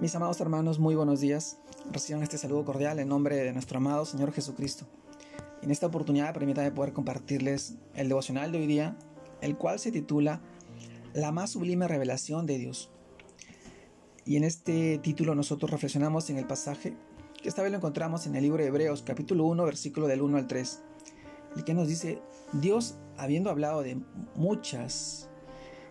Mis amados hermanos, muy buenos días. Reciban este saludo cordial en nombre de nuestro amado Señor Jesucristo. En esta oportunidad permítanme poder compartirles el devocional de hoy día, el cual se titula La más sublime revelación de Dios. Y en este título nosotros reflexionamos en el pasaje que esta vez lo encontramos en el libro de Hebreos capítulo 1 versículo del 1 al 3, el que nos dice, Dios habiendo hablado de muchas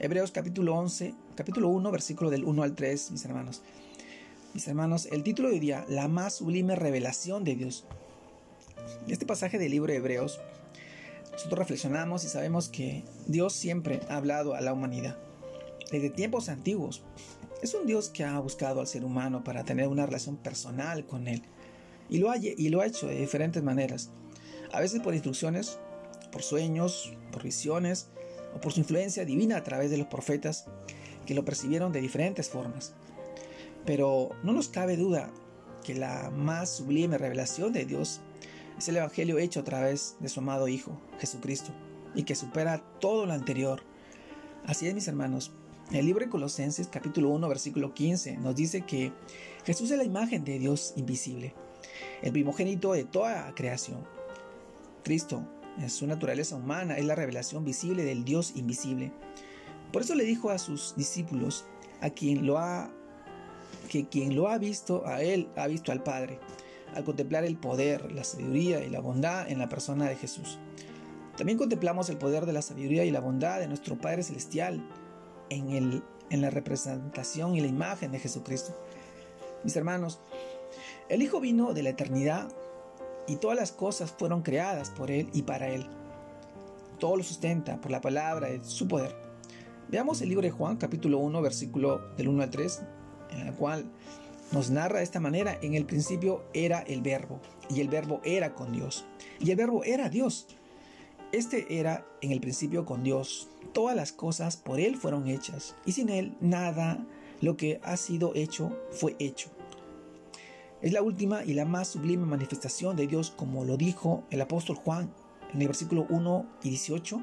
Hebreos capítulo 11, capítulo 1, versículo del 1 al 3, mis hermanos. Mis hermanos, el título de día, la más sublime revelación de Dios. Este pasaje del libro de Hebreos, nosotros reflexionamos y sabemos que Dios siempre ha hablado a la humanidad. Desde tiempos antiguos, es un Dios que ha buscado al ser humano para tener una relación personal con Él. Y lo ha, y lo ha hecho de diferentes maneras. A veces por instrucciones, por sueños, por visiones, o por su influencia divina a través de los profetas que lo percibieron de diferentes formas. Pero no nos cabe duda que la más sublime revelación de Dios es el Evangelio hecho a través de su amado Hijo, Jesucristo, y que supera todo lo anterior. Así es, mis hermanos. El libro de Colosenses capítulo 1 versículo 15 nos dice que Jesús es la imagen de Dios invisible, el primogénito de toda creación. Cristo en su naturaleza humana es la revelación visible del Dios invisible. Por eso le dijo a sus discípulos, a quien lo ha que quien lo ha visto a él ha visto al Padre, al contemplar el poder, la sabiduría y la bondad en la persona de Jesús. También contemplamos el poder de la sabiduría y la bondad de nuestro Padre Celestial en, el, en la representación y la imagen de Jesucristo. Mis hermanos, el Hijo vino de la eternidad y todas las cosas fueron creadas por Él y para Él. Todo lo sustenta por la palabra de su poder. Veamos el libro de Juan capítulo 1 versículo del 1 al 3, en el cual nos narra de esta manera, en el principio era el verbo, y el verbo era con Dios, y el verbo era Dios. Este era en el principio con Dios. Todas las cosas por Él fueron hechas, y sin Él nada lo que ha sido hecho fue hecho. Es la última y la más sublime manifestación de Dios, como lo dijo el apóstol Juan en el versículo 1 y 18.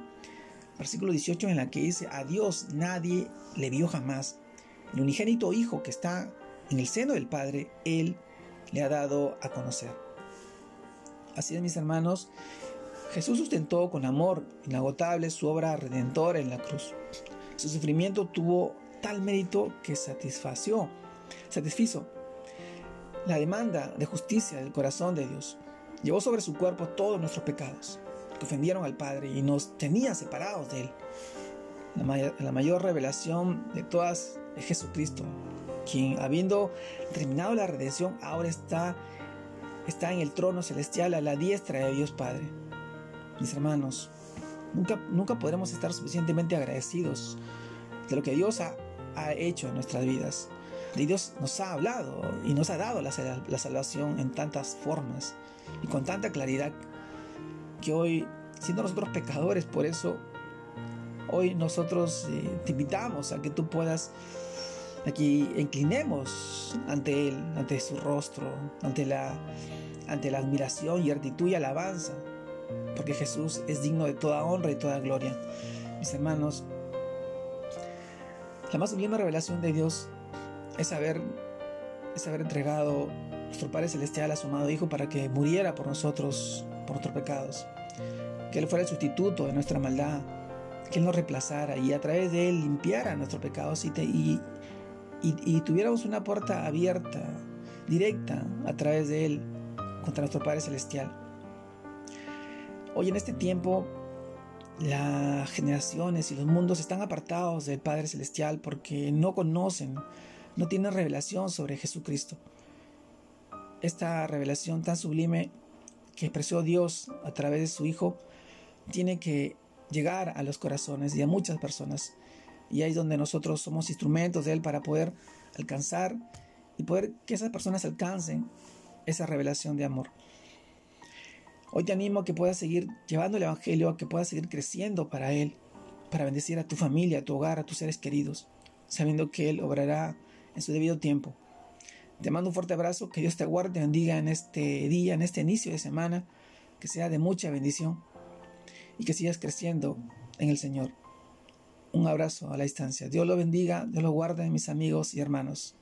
Versículo 18 en la que dice, a Dios nadie le vio jamás. El unigénito Hijo que está en el seno del Padre, Él le ha dado a conocer. Así es, mis hermanos, Jesús sustentó con amor inagotable su obra redentora en la cruz. Su sufrimiento tuvo tal mérito que satisfació, satisfizo la demanda de justicia del corazón de Dios. Llevó sobre su cuerpo todos nuestros pecados que ofendieron al Padre y nos tenía separados de Él. La, mayor revelación de todas es Jesucristo, quien habiendo terminado la redención ahora está, está en el trono celestial a la diestra de Dios Padre. Mis hermanos, nunca, nunca podremos estar suficientemente agradecidos de lo que Dios ha, ha hecho en nuestras vidas. Dios nos ha hablado y nos ha dado la, salvación en tantas formas y con tanta claridad que hoy, siendo nosotros pecadores, por eso hoy nosotros eh, te invitamos a que tú puedas aquí inclinemos ante Él, ante su rostro, ante la, ante la admiración y actitud y alabanza, porque Jesús es digno de toda honra y toda gloria. Mis hermanos, la más sublime revelación de Dios es haber, es haber entregado nuestro Padre Celestial a su amado Hijo para que muriera por nosotros, por nuestros pecados. Que Él fuera el sustituto de nuestra maldad, que Él nos reemplazara y a través de Él limpiara nuestros pecados y, y, y, tuviéramos una puerta abierta, directa, a través de Él contra nuestro Padre Celestial. Hoy en este tiempo las generaciones y los mundos están apartados del Padre Celestial porque no conocen no tiene revelación sobre Jesucristo. Esta revelación tan sublime que expresó Dios a través de su Hijo tiene que llegar a los corazones y a muchas personas. Y ahí es donde nosotros somos instrumentos de Él para poder alcanzar y poder que esas personas alcancen esa revelación de amor. Hoy te animo a que puedas seguir llevando el Evangelio, a que puedas seguir creciendo para Él, para bendecir a tu familia, a tu hogar, a tus seres queridos, sabiendo que Él obrará en su debido tiempo. Te mando un fuerte abrazo, que Dios te guarde, bendiga en este día, en este inicio de semana, que sea de mucha bendición y que sigas creciendo en el Señor. Un abrazo a la distancia. Dios lo bendiga, Dios lo guarde, mis amigos y hermanos.